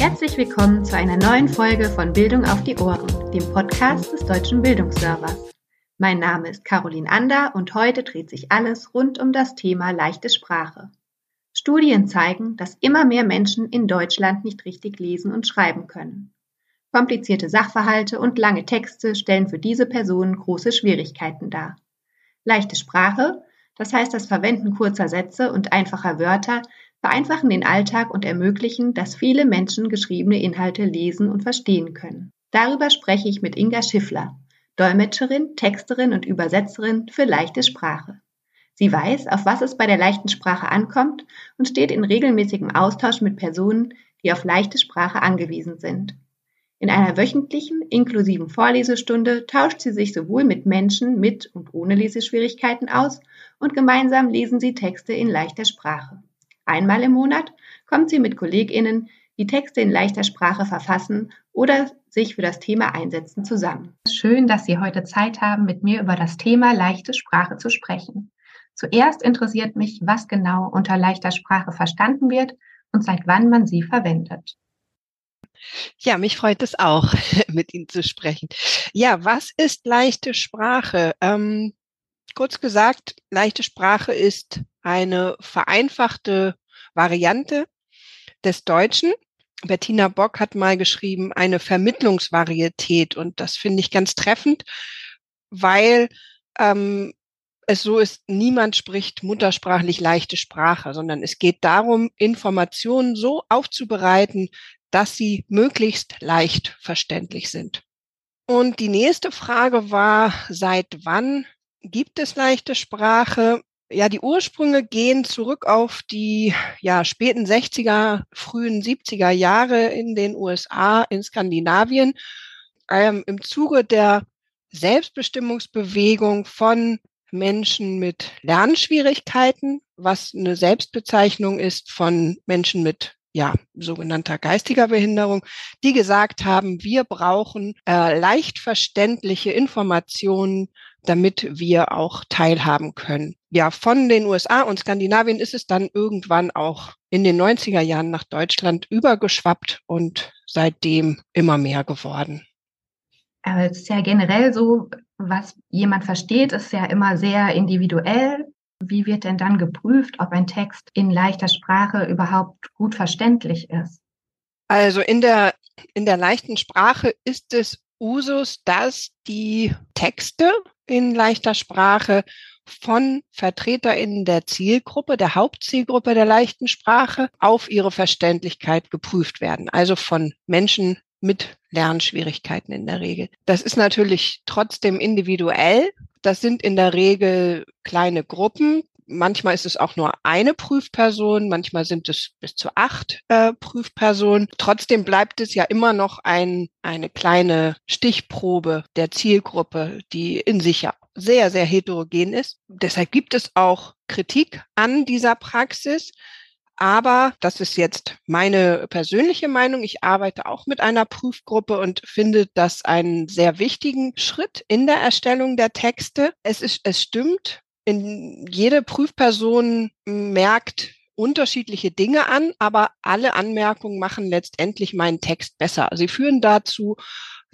Herzlich willkommen zu einer neuen Folge von Bildung auf die Ohren, dem Podcast des Deutschen Bildungsservers. Mein Name ist Caroline Ander und heute dreht sich alles rund um das Thema leichte Sprache. Studien zeigen, dass immer mehr Menschen in Deutschland nicht richtig lesen und schreiben können. Komplizierte Sachverhalte und lange Texte stellen für diese Personen große Schwierigkeiten dar. Leichte Sprache, das heißt das Verwenden kurzer Sätze und einfacher Wörter, vereinfachen den Alltag und ermöglichen, dass viele Menschen geschriebene Inhalte lesen und verstehen können. Darüber spreche ich mit Inga Schiffler, Dolmetscherin, Texterin und Übersetzerin für leichte Sprache. Sie weiß, auf was es bei der leichten Sprache ankommt und steht in regelmäßigem Austausch mit Personen, die auf leichte Sprache angewiesen sind. In einer wöchentlichen, inklusiven Vorlesestunde tauscht sie sich sowohl mit Menschen mit und ohne Leseschwierigkeiten aus und gemeinsam lesen sie Texte in leichter Sprache. Einmal im Monat kommt sie mit KollegInnen, die Texte in leichter Sprache verfassen oder sich für das Thema einsetzen, zusammen. Schön, dass Sie heute Zeit haben, mit mir über das Thema leichte Sprache zu sprechen. Zuerst interessiert mich, was genau unter leichter Sprache verstanden wird und seit wann man sie verwendet. Ja, mich freut es auch, mit Ihnen zu sprechen. Ja, was ist leichte Sprache? Ähm, kurz gesagt, leichte Sprache ist eine vereinfachte Variante des Deutschen. Bettina Bock hat mal geschrieben, eine Vermittlungsvarietät. Und das finde ich ganz treffend, weil ähm, es so ist, niemand spricht muttersprachlich leichte Sprache, sondern es geht darum, Informationen so aufzubereiten, dass sie möglichst leicht verständlich sind. Und die nächste Frage war, seit wann gibt es leichte Sprache? Ja, die Ursprünge gehen zurück auf die ja, späten 60er, frühen 70er Jahre in den USA, in Skandinavien. Ähm, Im Zuge der Selbstbestimmungsbewegung von Menschen mit Lernschwierigkeiten, was eine Selbstbezeichnung ist von Menschen mit ja, sogenannter geistiger Behinderung, die gesagt haben, wir brauchen äh, leicht verständliche Informationen, damit wir auch teilhaben können. Ja, von den USA und Skandinavien ist es dann irgendwann auch in den 90er Jahren nach Deutschland übergeschwappt und seitdem immer mehr geworden. Aber es ist ja generell so, was jemand versteht, ist ja immer sehr individuell. Wie wird denn dann geprüft, ob ein Text in leichter Sprache überhaupt gut verständlich ist? Also in der, in der leichten Sprache ist es Usus, dass die Texte in leichter Sprache von VertreterInnen der Zielgruppe, der Hauptzielgruppe der leichten Sprache auf ihre Verständlichkeit geprüft werden. Also von Menschen mit Lernschwierigkeiten in der Regel. Das ist natürlich trotzdem individuell. Das sind in der Regel kleine Gruppen. Manchmal ist es auch nur eine Prüfperson, manchmal sind es bis zu acht äh, Prüfpersonen. Trotzdem bleibt es ja immer noch ein, eine kleine Stichprobe der Zielgruppe, die in sich ja sehr, sehr heterogen ist. Deshalb gibt es auch Kritik an dieser Praxis. Aber das ist jetzt meine persönliche Meinung. Ich arbeite auch mit einer Prüfgruppe und finde das einen sehr wichtigen Schritt in der Erstellung der Texte. Es ist, es stimmt. In jede Prüfperson merkt unterschiedliche Dinge an, aber alle Anmerkungen machen letztendlich meinen Text besser. Sie führen dazu,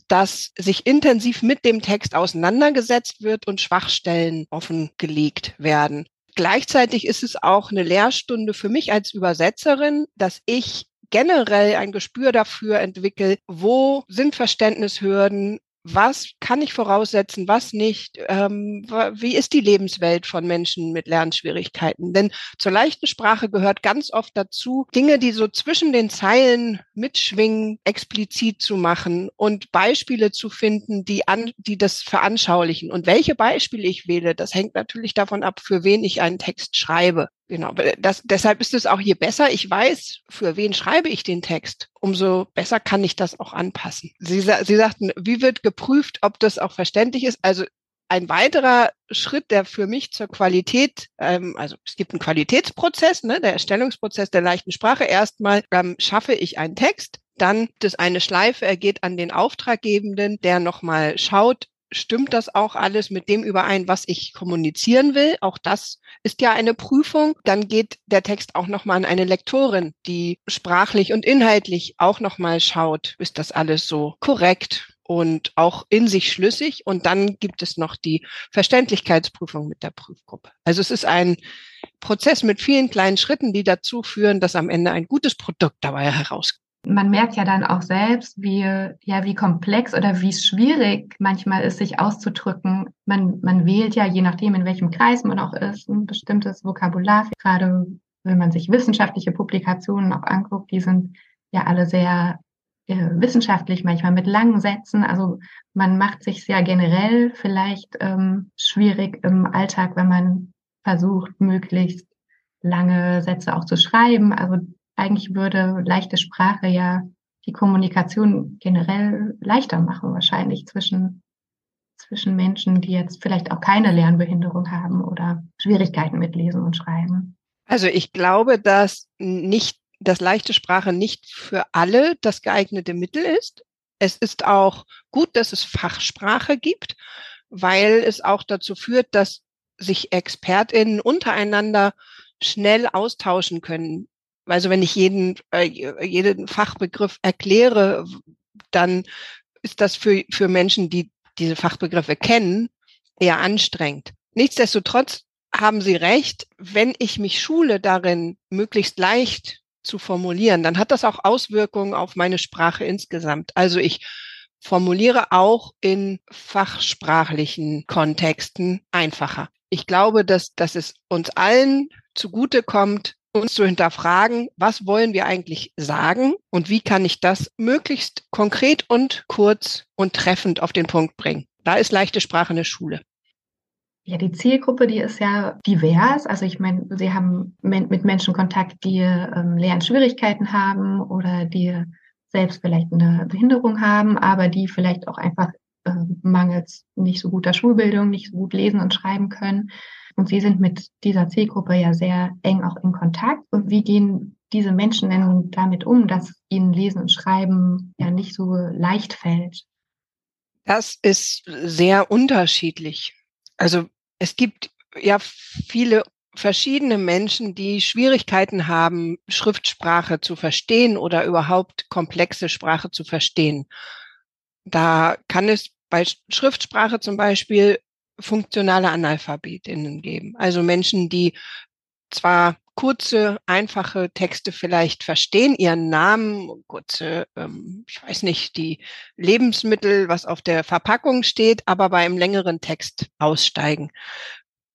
dass sich intensiv mit dem Text auseinandergesetzt wird und Schwachstellen offengelegt werden. Gleichzeitig ist es auch eine Lehrstunde für mich als Übersetzerin, dass ich generell ein Gespür dafür entwickle, wo sind Verständnishürden, was kann ich voraussetzen, was nicht, ähm, wie ist die Lebenswelt von Menschen mit Lernschwierigkeiten. Denn zur leichten Sprache gehört ganz oft dazu, Dinge, die so zwischen den Zeilen mitschwingen, explizit zu machen und Beispiele zu finden, die, an, die das veranschaulichen. Und welche Beispiele ich wähle, das hängt natürlich davon ab, für wen ich einen Text schreibe. Genau, das, deshalb ist es auch je besser ich weiß, für wen schreibe ich den Text, umso besser kann ich das auch anpassen. Sie, Sie sagten, wie wird geprüft, ob das auch verständlich ist? Also ein weiterer Schritt, der für mich zur Qualität, ähm, also es gibt einen Qualitätsprozess, ne, der Erstellungsprozess der leichten Sprache. Erstmal ähm, schaffe ich einen Text, dann das eine Schleife ergeht an den Auftraggebenden, der nochmal schaut, stimmt das auch alles mit dem überein, was ich kommunizieren will? Auch das ist ja eine Prüfung. Dann geht der Text auch nochmal an eine Lektorin, die sprachlich und inhaltlich auch nochmal schaut, ist das alles so korrekt? und auch in sich schlüssig. Und dann gibt es noch die Verständlichkeitsprüfung mit der Prüfgruppe. Also es ist ein Prozess mit vielen kleinen Schritten, die dazu führen, dass am Ende ein gutes Produkt dabei herauskommt man merkt ja dann auch selbst, wie, ja, wie komplex oder wie schwierig manchmal ist, sich auszudrücken. Man, man wählt ja, je nachdem, in welchem Kreis man auch ist, ein bestimmtes Vokabular. Gerade wenn man sich wissenschaftliche Publikationen auch anguckt, die sind ja alle sehr äh, wissenschaftlich, manchmal mit langen Sätzen. Also man macht sich sehr generell vielleicht ähm, schwierig im Alltag, wenn man versucht, möglichst lange Sätze auch zu schreiben. Also eigentlich würde leichte Sprache ja die Kommunikation generell leichter machen, wahrscheinlich zwischen, zwischen Menschen, die jetzt vielleicht auch keine Lernbehinderung haben oder Schwierigkeiten mit Lesen und Schreiben. Also ich glaube, dass nicht, dass leichte Sprache nicht für alle das geeignete Mittel ist. Es ist auch gut, dass es Fachsprache gibt, weil es auch dazu führt, dass sich ExpertInnen untereinander schnell austauschen können. Also wenn ich jeden, äh, jeden Fachbegriff erkläre, dann ist das für, für Menschen, die diese Fachbegriffe kennen, eher anstrengend. Nichtsdestotrotz haben Sie recht, wenn ich mich schule darin, möglichst leicht zu formulieren, dann hat das auch Auswirkungen auf meine Sprache insgesamt. Also ich formuliere auch in fachsprachlichen Kontexten einfacher. Ich glaube, dass, dass es uns allen zugute kommt, uns zu hinterfragen, was wollen wir eigentlich sagen und wie kann ich das möglichst konkret und kurz und treffend auf den Punkt bringen. Da ist leichte Sprache eine Schule. Ja, die Zielgruppe, die ist ja divers. Also ich meine, Sie haben mit Menschen Kontakt, die ähm, Lernschwierigkeiten haben oder die selbst vielleicht eine Behinderung haben, aber die vielleicht auch einfach äh, mangels nicht so guter Schulbildung nicht so gut lesen und schreiben können. Und Sie sind mit dieser Zielgruppe ja sehr eng auch in Kontakt. Und wie gehen diese Menschen denn damit um, dass ihnen Lesen und Schreiben ja nicht so leicht fällt? Das ist sehr unterschiedlich. Also es gibt ja viele verschiedene Menschen, die Schwierigkeiten haben, Schriftsprache zu verstehen oder überhaupt komplexe Sprache zu verstehen. Da kann es bei Schriftsprache zum Beispiel funktionale Analphabetinnen geben. Also Menschen, die zwar kurze, einfache Texte vielleicht verstehen, ihren Namen, kurze, ähm, ich weiß nicht, die Lebensmittel, was auf der Verpackung steht, aber bei einem längeren Text aussteigen.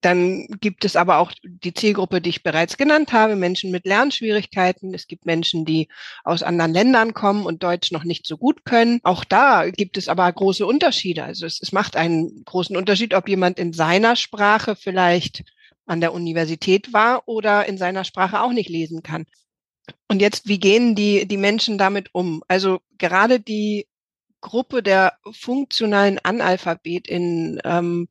Dann gibt es aber auch die Zielgruppe, die ich bereits genannt habe, Menschen mit Lernschwierigkeiten. Es gibt Menschen, die aus anderen Ländern kommen und Deutsch noch nicht so gut können. Auch da gibt es aber große Unterschiede. Also es, es macht einen großen Unterschied, ob jemand in seiner Sprache vielleicht an der Universität war oder in seiner Sprache auch nicht lesen kann. Und jetzt, wie gehen die, die Menschen damit um? Also gerade die Gruppe der funktionalen AnalphabetInnen ähm,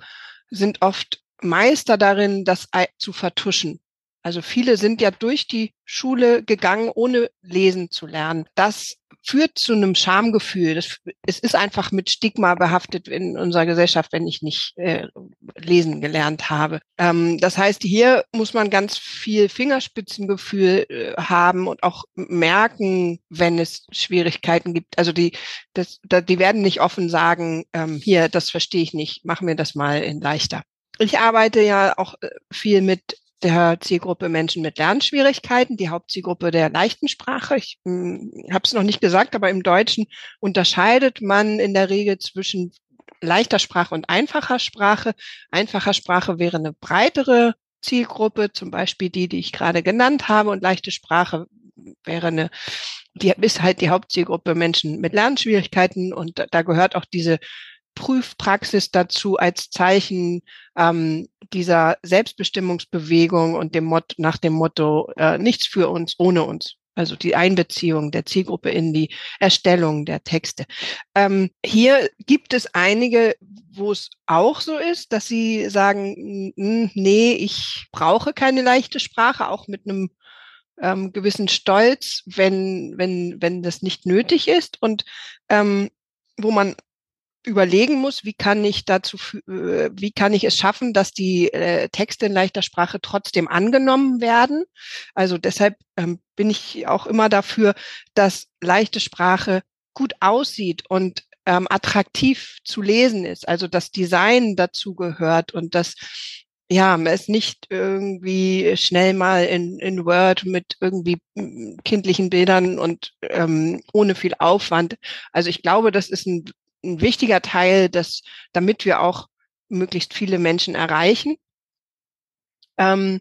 sind oft Meister darin, das zu vertuschen. Also viele sind ja durch die Schule gegangen, ohne lesen zu lernen. Das führt zu einem Schamgefühl. Das, es ist einfach mit Stigma behaftet in unserer Gesellschaft, wenn ich nicht äh, lesen gelernt habe. Ähm, das heißt, hier muss man ganz viel Fingerspitzengefühl äh, haben und auch merken, wenn es Schwierigkeiten gibt. Also die, das, die werden nicht offen sagen, ähm, hier, das verstehe ich nicht, mach mir das mal in leichter. Ich arbeite ja auch äh, viel mit der Zielgruppe Menschen mit Lernschwierigkeiten, die Hauptzielgruppe der leichten Sprache. Ich hm, habe es noch nicht gesagt, aber im Deutschen unterscheidet man in der Regel zwischen leichter Sprache und einfacher Sprache. Einfacher Sprache wäre eine breitere Zielgruppe, zum Beispiel die, die ich gerade genannt habe, und leichte Sprache wäre eine, die ist halt die Hauptzielgruppe Menschen mit Lernschwierigkeiten und da gehört auch diese Prüfpraxis dazu als Zeichen ähm, dieser Selbstbestimmungsbewegung und dem Mot nach dem Motto äh, nichts für uns ohne uns. Also die Einbeziehung der Zielgruppe in die Erstellung der Texte. Ähm, hier gibt es einige, wo es auch so ist, dass sie sagen, nee, ich brauche keine leichte Sprache, auch mit einem ähm, gewissen Stolz, wenn, wenn, wenn das nicht nötig ist. Und ähm, wo man überlegen muss, wie kann ich dazu, äh, wie kann ich es schaffen, dass die äh, Texte in leichter Sprache trotzdem angenommen werden. Also deshalb ähm, bin ich auch immer dafür, dass leichte Sprache gut aussieht und ähm, attraktiv zu lesen ist. Also das Design dazu gehört und das ja, es nicht irgendwie schnell mal in, in Word mit irgendwie hm, kindlichen Bildern und ähm, ohne viel Aufwand. Also ich glaube, das ist ein ein wichtiger Teil, dass, damit wir auch möglichst viele Menschen erreichen. Ähm,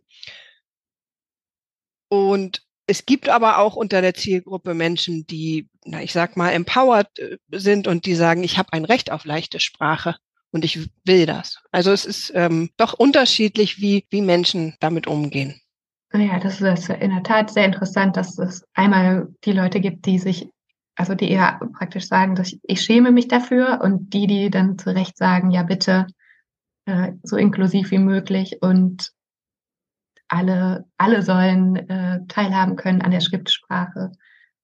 und es gibt aber auch unter der Zielgruppe Menschen, die, na, ich sag mal, empowered äh, sind und die sagen, ich habe ein Recht auf leichte Sprache und ich will das. Also es ist ähm, doch unterschiedlich, wie, wie Menschen damit umgehen. Ja, das ist in der Tat sehr interessant, dass es einmal die Leute gibt, die sich also die eher praktisch sagen, dass ich, ich schäme mich dafür und die, die dann zu Recht sagen, ja bitte äh, so inklusiv wie möglich und alle, alle sollen äh, teilhaben können an der Schriftsprache.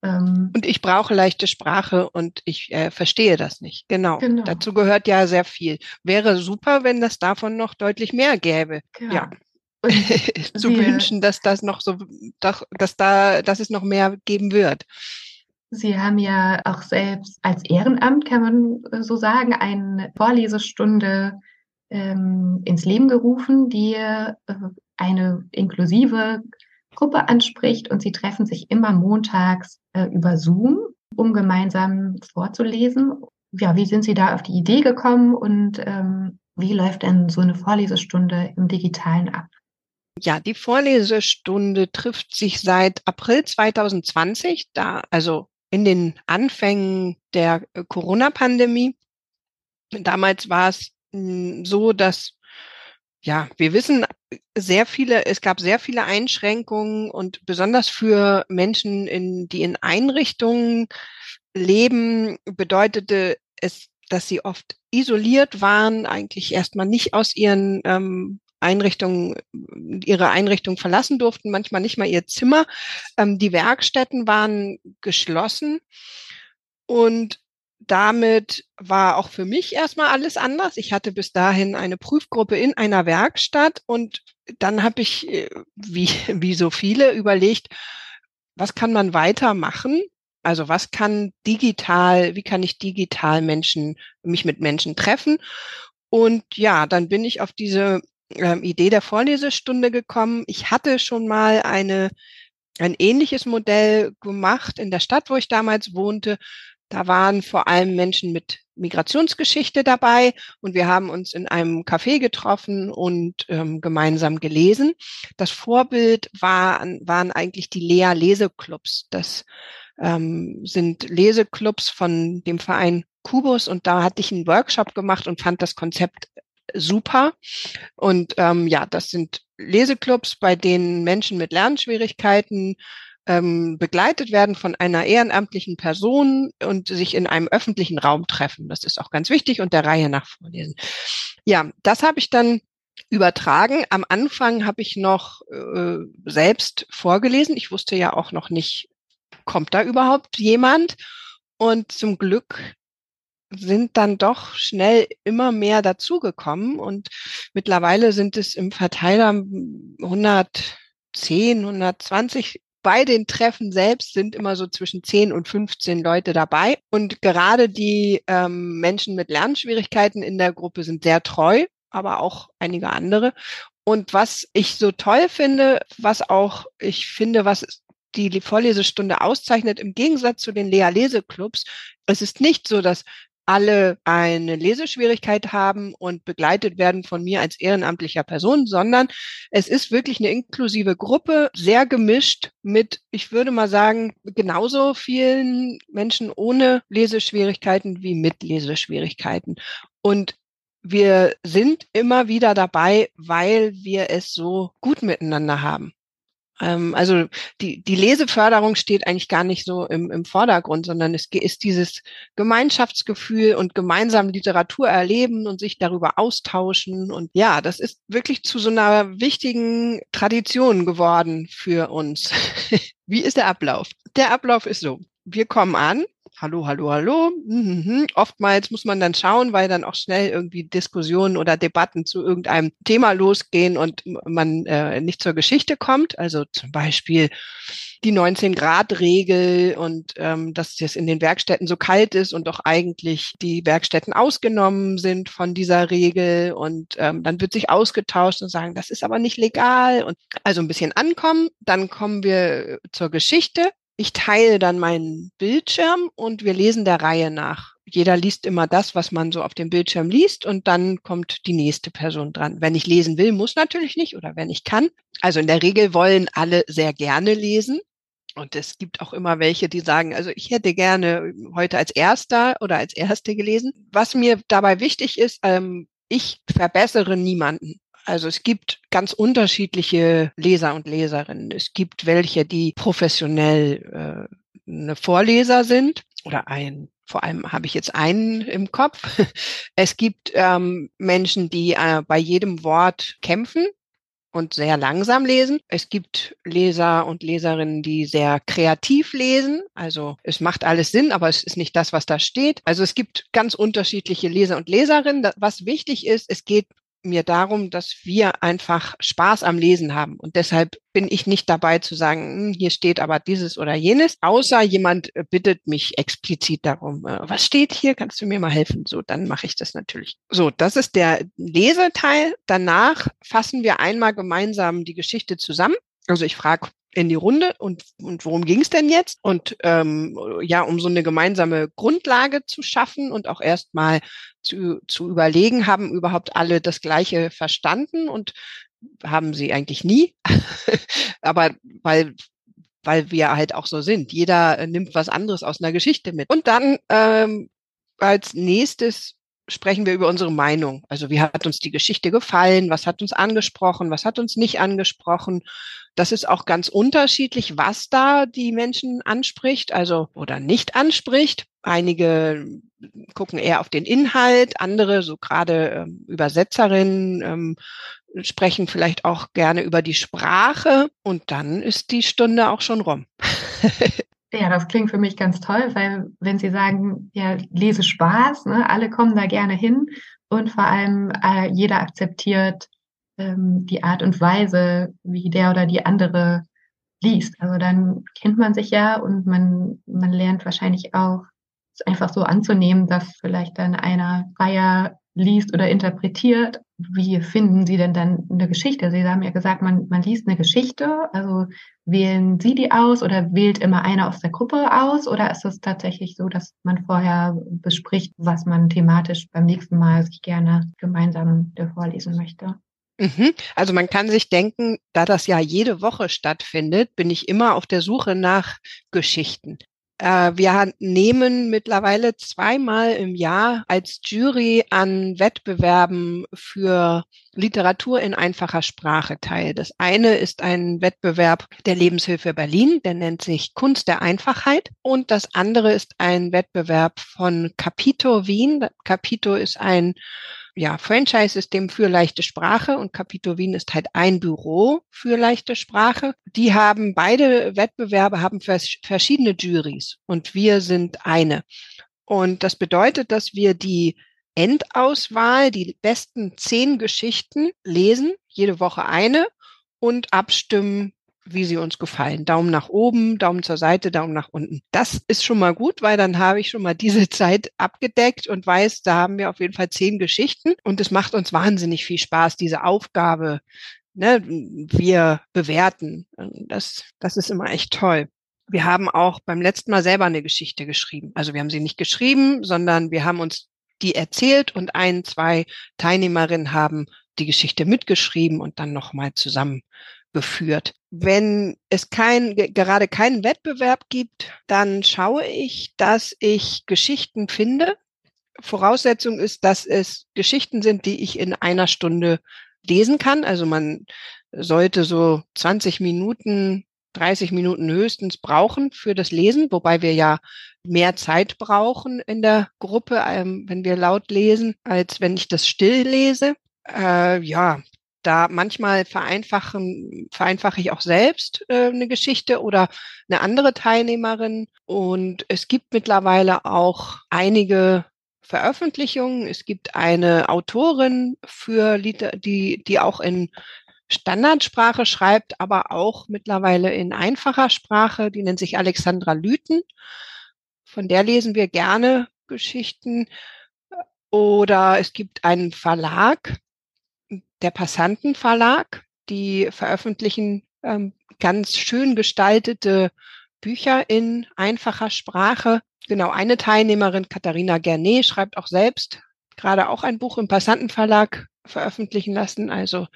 Ähm, und ich brauche leichte Sprache und ich äh, verstehe das nicht. Genau. genau. Dazu gehört ja sehr viel. Wäre super, wenn das davon noch deutlich mehr gäbe. Ja. ja. zu wünschen, dass das noch so, dass, dass da, dass es noch mehr geben wird. Sie haben ja auch selbst als Ehrenamt, kann man äh, so sagen, eine Vorlesestunde ähm, ins Leben gerufen, die äh, eine inklusive Gruppe anspricht und sie treffen sich immer montags äh, über Zoom, um gemeinsam vorzulesen. Ja, wie sind Sie da auf die Idee gekommen und ähm, wie läuft denn so eine Vorlesestunde im Digitalen ab? Ja, die Vorlesestunde trifft sich seit April 2020, da also in den Anfängen der äh, Corona-Pandemie. Damals war es hm, so, dass ja, wir wissen sehr viele, es gab sehr viele Einschränkungen und besonders für Menschen, in, die in Einrichtungen leben, bedeutete es, dass sie oft isoliert waren, eigentlich erstmal nicht aus ihren ähm, Einrichtungen, ihre Einrichtung verlassen durften, manchmal nicht mal ihr Zimmer. Ähm, die Werkstätten waren geschlossen und damit war auch für mich erstmal alles anders. Ich hatte bis dahin eine Prüfgruppe in einer Werkstatt und dann habe ich, äh, wie, wie so viele, überlegt, was kann man weitermachen? Also was kann digital, wie kann ich digital Menschen, mich mit Menschen treffen? Und ja, dann bin ich auf diese ähm, Idee der Vorlesestunde gekommen. Ich hatte schon mal eine, ein ähnliches Modell gemacht in der Stadt, wo ich damals wohnte. Da waren vor allem Menschen mit Migrationsgeschichte dabei und wir haben uns in einem Café getroffen und ähm, gemeinsam gelesen. Das Vorbild war, waren eigentlich die Lea Leseclubs. Das ähm, sind Leseclubs von dem Verein Kubus und da hatte ich einen Workshop gemacht und fand das Konzept super. Und ähm, ja, das sind Leseclubs, bei denen Menschen mit Lernschwierigkeiten ähm, begleitet werden von einer ehrenamtlichen Person und sich in einem öffentlichen Raum treffen. Das ist auch ganz wichtig und der Reihe nach vorlesen. Ja, das habe ich dann übertragen. Am Anfang habe ich noch äh, selbst vorgelesen. Ich wusste ja auch noch nicht, kommt da überhaupt jemand? Und zum Glück sind dann doch schnell immer mehr dazugekommen und mittlerweile sind es im Verteiler 110, 120 bei den Treffen selbst sind immer so zwischen 10 und 15 Leute dabei. Und gerade die ähm, Menschen mit Lernschwierigkeiten in der Gruppe sind sehr treu, aber auch einige andere. Und was ich so toll finde, was auch ich finde, was die Vorlesestunde auszeichnet, im Gegensatz zu den Lea-Leseclubs, es ist nicht so, dass alle eine Leseschwierigkeit haben und begleitet werden von mir als ehrenamtlicher Person, sondern es ist wirklich eine inklusive Gruppe, sehr gemischt mit, ich würde mal sagen, genauso vielen Menschen ohne Leseschwierigkeiten wie mit Leseschwierigkeiten. Und wir sind immer wieder dabei, weil wir es so gut miteinander haben. Ähm, also die, die Leseförderung steht eigentlich gar nicht so im, im Vordergrund, sondern es ist dieses Gemeinschaftsgefühl und gemeinsam Literatur erleben und sich darüber austauschen. Und ja, das ist wirklich zu so einer wichtigen Tradition geworden für uns. Wie ist der Ablauf? Der Ablauf ist so. Wir kommen an hallo, hallo, hallo. Mhm. Oftmals muss man dann schauen, weil dann auch schnell irgendwie Diskussionen oder Debatten zu irgendeinem Thema losgehen und man äh, nicht zur Geschichte kommt. Also zum Beispiel die 19-Grad-Regel und ähm, dass es in den Werkstätten so kalt ist und doch eigentlich die Werkstätten ausgenommen sind von dieser Regel und ähm, dann wird sich ausgetauscht und sagen, das ist aber nicht legal und also ein bisschen ankommen. Dann kommen wir zur Geschichte. Ich teile dann meinen Bildschirm und wir lesen der Reihe nach jeder liest immer das, was man so auf dem Bildschirm liest und dann kommt die nächste Person dran. Wenn ich lesen will, muss natürlich nicht oder wenn ich kann. Also in der Regel wollen alle sehr gerne lesen. Und es gibt auch immer welche, die sagen, also ich hätte gerne heute als Erster oder als Erste gelesen. Was mir dabei wichtig ist, ähm, ich verbessere niemanden. Also es gibt ganz unterschiedliche Leser und Leserinnen. Es gibt welche, die professionell äh, eine Vorleser sind oder ein vor allem habe ich jetzt einen im Kopf. Es gibt ähm, Menschen, die äh, bei jedem Wort kämpfen und sehr langsam lesen. Es gibt Leser und Leserinnen, die sehr kreativ lesen. Also es macht alles Sinn, aber es ist nicht das, was da steht. Also es gibt ganz unterschiedliche Leser und Leserinnen. Was wichtig ist, es geht mir darum, dass wir einfach Spaß am Lesen haben. Und deshalb bin ich nicht dabei zu sagen, hm, hier steht aber dieses oder jenes, außer jemand äh, bittet mich explizit darum, äh, was steht hier, kannst du mir mal helfen? So, dann mache ich das natürlich. So, das ist der Leseteil. Danach fassen wir einmal gemeinsam die Geschichte zusammen. Also ich frage in die Runde und, und worum ging es denn jetzt? Und ähm, ja, um so eine gemeinsame Grundlage zu schaffen und auch erstmal zu, zu überlegen, haben überhaupt alle das Gleiche verstanden und haben sie eigentlich nie. Aber weil weil wir halt auch so sind. Jeder äh, nimmt was anderes aus einer Geschichte mit. Und dann ähm, als nächstes sprechen wir über unsere Meinung. Also wie hat uns die Geschichte gefallen? Was hat uns angesprochen? Was hat uns nicht angesprochen? Das ist auch ganz unterschiedlich, was da die Menschen anspricht, also oder nicht anspricht. Einige gucken eher auf den Inhalt, andere, so gerade ähm, Übersetzerinnen, ähm, sprechen vielleicht auch gerne über die Sprache und dann ist die Stunde auch schon rum. Ja, das klingt für mich ganz toll, weil wenn Sie sagen, ja, lese Spaß, ne, alle kommen da gerne hin und vor allem äh, jeder akzeptiert ähm, die Art und Weise, wie der oder die andere liest. Also dann kennt man sich ja und man, man lernt wahrscheinlich auch, es einfach so anzunehmen, dass vielleicht dann einer freier liest oder interpretiert. Wie finden Sie denn dann eine Geschichte? Sie haben ja gesagt, man, man liest eine Geschichte. Also wählen Sie die aus oder wählt immer einer aus der Gruppe aus? Oder ist es tatsächlich so, dass man vorher bespricht, was man thematisch beim nächsten Mal sich gerne gemeinsam vorlesen möchte? Mhm. Also man kann sich denken, da das ja jede Woche stattfindet, bin ich immer auf der Suche nach Geschichten. Äh, wir nehmen mittlerweile zweimal im Jahr als Jury an Wettbewerben für Literatur in einfacher Sprache teil. Das eine ist ein Wettbewerb der Lebenshilfe Berlin, der nennt sich Kunst der Einfachheit. Und das andere ist ein Wettbewerb von Capito Wien. Capito ist ein ja, Franchise-System für leichte Sprache und Capito Wien ist halt ein Büro für leichte Sprache. Die haben beide Wettbewerbe haben verschiedene Juries und wir sind eine. Und das bedeutet, dass wir die Endauswahl, die besten zehn Geschichten lesen, jede Woche eine und abstimmen, wie sie uns gefallen. Daumen nach oben, Daumen zur Seite, Daumen nach unten. Das ist schon mal gut, weil dann habe ich schon mal diese Zeit abgedeckt und weiß, da haben wir auf jeden Fall zehn Geschichten und es macht uns wahnsinnig viel Spaß, diese Aufgabe. Ne, wir bewerten. Das, das ist immer echt toll. Wir haben auch beim letzten Mal selber eine Geschichte geschrieben. Also wir haben sie nicht geschrieben, sondern wir haben uns die erzählt und ein, zwei Teilnehmerinnen haben die Geschichte mitgeschrieben und dann nochmal zusammen geführt. Wenn es kein, gerade keinen Wettbewerb gibt, dann schaue ich, dass ich Geschichten finde. Voraussetzung ist, dass es Geschichten sind, die ich in einer Stunde lesen kann. Also man sollte so 20 Minuten, 30 Minuten höchstens brauchen für das Lesen, wobei wir ja mehr Zeit brauchen in der Gruppe, ähm, wenn wir laut lesen, als wenn ich das still lese. Äh, ja, da manchmal vereinfachen, vereinfache ich auch selbst äh, eine Geschichte oder eine andere Teilnehmerin. Und es gibt mittlerweile auch einige Veröffentlichungen. Es gibt eine Autorin für Liter die, die auch in Standardsprache schreibt, aber auch mittlerweile in einfacher Sprache. Die nennt sich Alexandra Lüten. Von der lesen wir gerne Geschichten. Oder es gibt einen Verlag, der Passantenverlag, die veröffentlichen ähm, ganz schön gestaltete Bücher in einfacher Sprache. Genau, eine Teilnehmerin, Katharina Gernet, schreibt auch selbst gerade auch ein Buch im Passantenverlag veröffentlichen lassen, also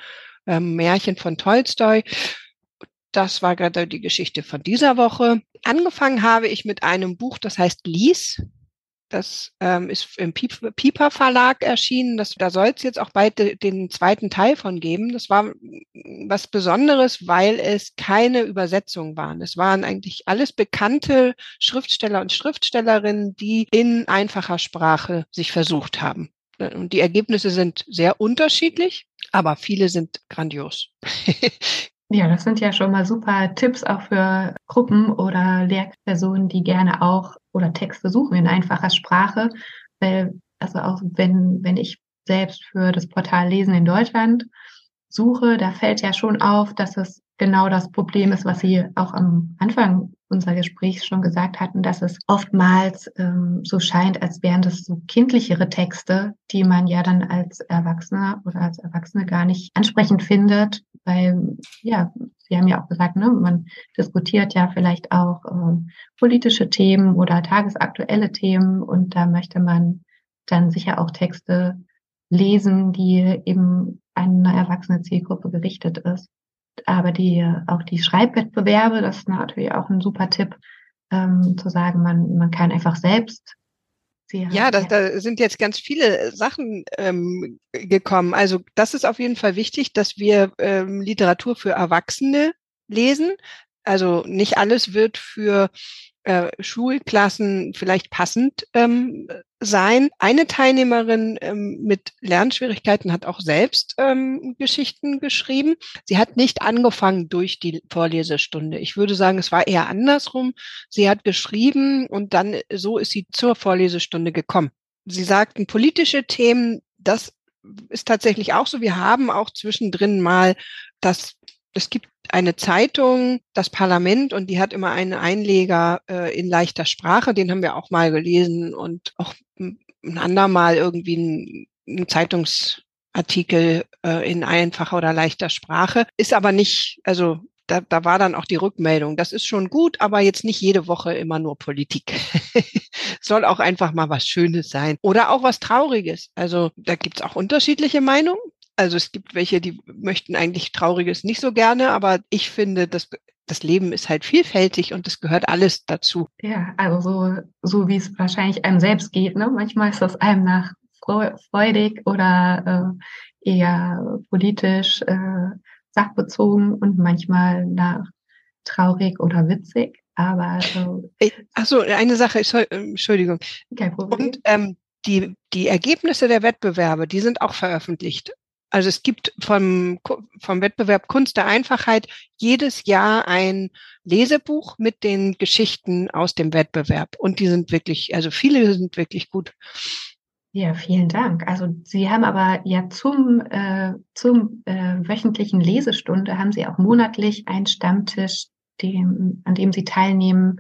ähm, Märchen von Tolstoi. Das war gerade die Geschichte von dieser Woche. Angefangen habe ich mit einem Buch, das heißt Lies. Das ähm, ist im Pieper Verlag erschienen. Das, da soll es jetzt auch bald den zweiten Teil von geben. Das war was Besonderes, weil es keine Übersetzungen waren. Es waren eigentlich alles bekannte Schriftsteller und Schriftstellerinnen, die in einfacher Sprache sich versucht haben. Und die Ergebnisse sind sehr unterschiedlich, aber viele sind grandios. Ja, das sind ja schon mal super Tipps auch für Gruppen oder Lehrpersonen, die gerne auch oder Texte suchen in einfacher Sprache. Weil, also auch wenn, wenn ich selbst für das Portal Lesen in Deutschland suche, da fällt ja schon auf, dass es genau das Problem ist, was Sie auch am Anfang unser Gesprächs schon gesagt hatten, dass es oftmals ähm, so scheint, als wären das so kindlichere Texte, die man ja dann als Erwachsener oder als Erwachsene gar nicht ansprechend findet, weil ja, Sie haben ja auch gesagt, ne, man diskutiert ja vielleicht auch äh, politische Themen oder tagesaktuelle Themen und da möchte man dann sicher auch Texte lesen, die eben an eine erwachsene Zielgruppe gerichtet ist. Aber die, auch die Schreibwettbewerbe, das ist natürlich auch ein super Tipp, ähm, zu sagen, man, man kann einfach selbst ja, da, da sind jetzt ganz viele Sachen ähm, gekommen. Also das ist auf jeden Fall wichtig, dass wir ähm, Literatur für Erwachsene lesen. Also nicht alles wird für äh, Schulklassen vielleicht passend ähm, sein. Eine Teilnehmerin ähm, mit Lernschwierigkeiten hat auch selbst ähm, Geschichten geschrieben. Sie hat nicht angefangen durch die Vorlesestunde. Ich würde sagen, es war eher andersrum. Sie hat geschrieben und dann so ist sie zur Vorlesestunde gekommen. Sie sagten politische Themen, das ist tatsächlich auch so. Wir haben auch zwischendrin mal das es gibt eine Zeitung, das Parlament, und die hat immer einen Einleger äh, in leichter Sprache. Den haben wir auch mal gelesen und auch ein andermal irgendwie ein, ein Zeitungsartikel äh, in einfacher oder leichter Sprache. Ist aber nicht, also da, da war dann auch die Rückmeldung. Das ist schon gut, aber jetzt nicht jede Woche immer nur Politik. Soll auch einfach mal was Schönes sein. Oder auch was Trauriges. Also da gibt's auch unterschiedliche Meinungen. Also es gibt welche, die möchten eigentlich Trauriges nicht so gerne, aber ich finde, dass das Leben ist halt vielfältig und es gehört alles dazu. Ja, also so, so wie es wahrscheinlich einem selbst geht. Ne? Manchmal ist das einem nach freudig oder äh, eher politisch äh, sachbezogen und manchmal nach traurig oder witzig. Aber äh, ach so, eine Sache, Entschuldigung. Kein Problem. Und ähm, die, die Ergebnisse der Wettbewerbe, die sind auch veröffentlicht. Also es gibt vom, vom Wettbewerb Kunst der Einfachheit jedes Jahr ein Lesebuch mit den Geschichten aus dem Wettbewerb. Und die sind wirklich, also viele sind wirklich gut. Ja, vielen Dank. Also Sie haben aber ja zum, äh, zum äh, wöchentlichen Lesestunde haben Sie auch monatlich einen Stammtisch, dem, an dem Sie teilnehmen,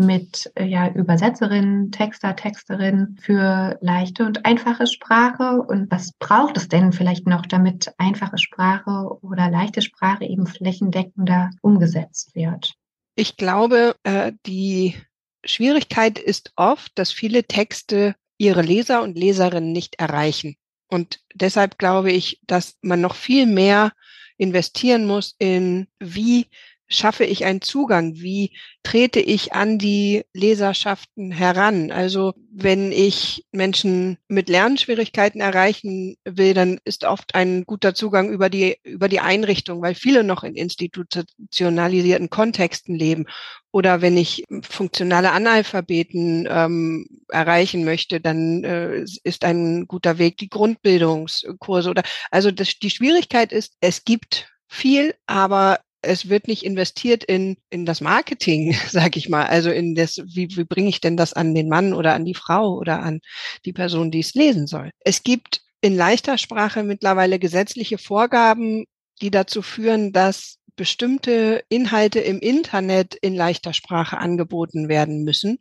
mit äh, ja, Übersetzerinnen, Texter, Texterinnen für leichte und einfache Sprache. Und was braucht es denn vielleicht noch, damit einfache Sprache oder leichte Sprache eben flächendeckender umgesetzt wird? Ich glaube, äh, die Schwierigkeit ist oft, dass viele Texte ihre Leser und Leserinnen nicht erreichen. Und deshalb glaube ich, dass man noch viel mehr investieren muss in, wie schaffe ich einen Zugang? Wie trete ich an die Leserschaften heran? Also wenn ich Menschen mit Lernschwierigkeiten erreichen will, dann ist oft ein guter Zugang über die, über die Einrichtung, weil viele noch in institutionalisierten Kontexten leben. Oder wenn ich funktionale Analphabeten ähm, erreichen möchte, dann äh, ist ein guter Weg die Grundbildungskurse oder also das, die Schwierigkeit ist, es gibt viel, aber es wird nicht investiert in, in das Marketing, sag ich mal. Also in das, wie, wie bringe ich denn das an den Mann oder an die Frau oder an die Person, die es lesen soll. Es gibt in leichter Sprache mittlerweile gesetzliche Vorgaben, die dazu führen, dass bestimmte Inhalte im Internet in leichter Sprache angeboten werden müssen.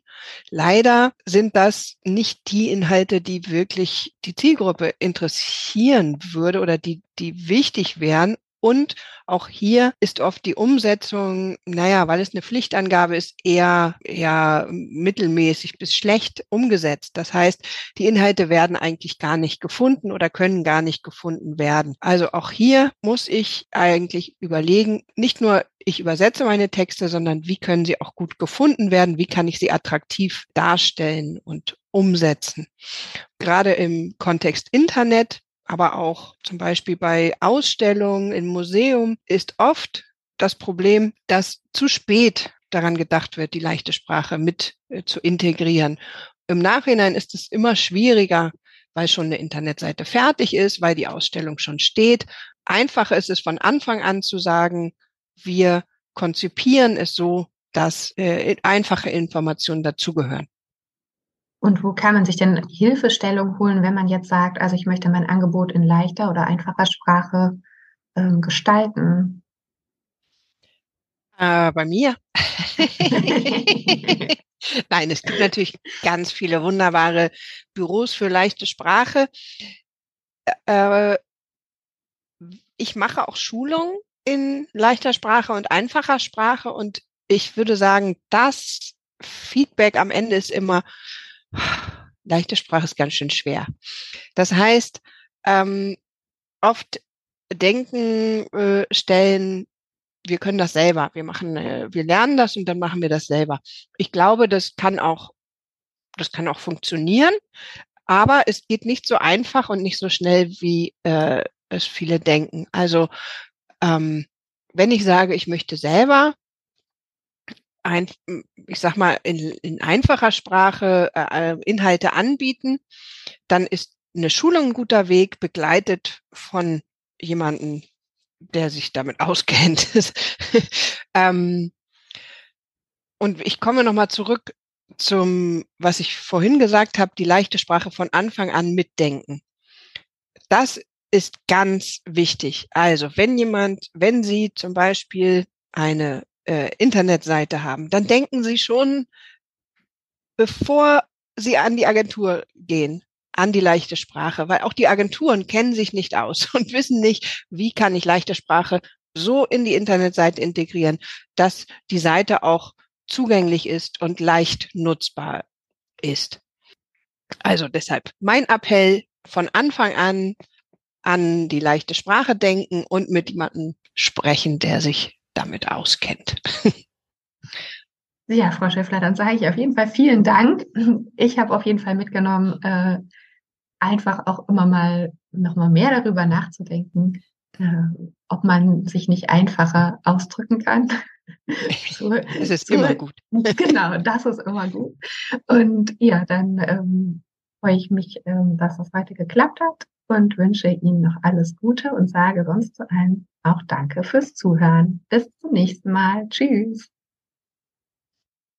Leider sind das nicht die Inhalte, die wirklich die Zielgruppe interessieren würde oder die, die wichtig wären. Und auch hier ist oft die Umsetzung, naja, weil es eine Pflichtangabe ist, eher, eher mittelmäßig bis schlecht umgesetzt. Das heißt, die Inhalte werden eigentlich gar nicht gefunden oder können gar nicht gefunden werden. Also auch hier muss ich eigentlich überlegen, nicht nur ich übersetze meine Texte, sondern wie können sie auch gut gefunden werden? Wie kann ich sie attraktiv darstellen und umsetzen? Gerade im Kontext Internet aber auch zum Beispiel bei Ausstellungen im Museum ist oft das Problem, dass zu spät daran gedacht wird, die leichte Sprache mit äh, zu integrieren. Im Nachhinein ist es immer schwieriger, weil schon eine Internetseite fertig ist, weil die Ausstellung schon steht. Einfacher ist es von Anfang an zu sagen, wir konzipieren es so, dass äh, einfache Informationen dazugehören. Und wo kann man sich denn Hilfestellung holen, wenn man jetzt sagt, also ich möchte mein Angebot in leichter oder einfacher Sprache ähm, gestalten? Äh, bei mir. Nein, es gibt natürlich ganz viele wunderbare Büros für leichte Sprache. Äh, ich mache auch Schulungen in leichter Sprache und einfacher Sprache und ich würde sagen, das Feedback am Ende ist immer, leichte Sprache ist ganz schön schwer. Das heißt, ähm, oft denken äh, Stellen, wir können das selber, wir machen, äh, wir lernen das und dann machen wir das selber. Ich glaube, das kann auch, das kann auch funktionieren, aber es geht nicht so einfach und nicht so schnell, wie äh, es viele denken. Also ähm, wenn ich sage, ich möchte selber ein, ich sag mal, in, in einfacher Sprache äh, äh Inhalte anbieten, dann ist eine Schulung ein guter Weg, begleitet von jemandem, der sich damit auskennt. ähm, und ich komme nochmal zurück zum, was ich vorhin gesagt habe, die leichte Sprache von Anfang an mitdenken. Das ist ganz wichtig. Also wenn jemand, wenn Sie zum Beispiel eine äh, Internetseite haben, dann denken Sie schon, bevor Sie an die Agentur gehen, an die leichte Sprache, weil auch die Agenturen kennen sich nicht aus und wissen nicht, wie kann ich leichte Sprache so in die Internetseite integrieren, dass die Seite auch zugänglich ist und leicht nutzbar ist. Also deshalb mein Appell von Anfang an an die leichte Sprache denken und mit jemandem sprechen, der sich damit auskennt. Ja, Frau Schäffler, dann sage ich auf jeden Fall vielen Dank. Ich habe auf jeden Fall mitgenommen, äh, einfach auch immer mal noch mal mehr darüber nachzudenken, äh, ob man sich nicht einfacher ausdrücken kann. so, es ist so, immer gut. Genau, das ist immer gut. Und ja, dann ähm, freue ich mich, ähm, dass das heute geklappt hat und wünsche Ihnen noch alles Gute und sage sonst zu allen auch danke fürs Zuhören. Bis zum nächsten Mal. Tschüss.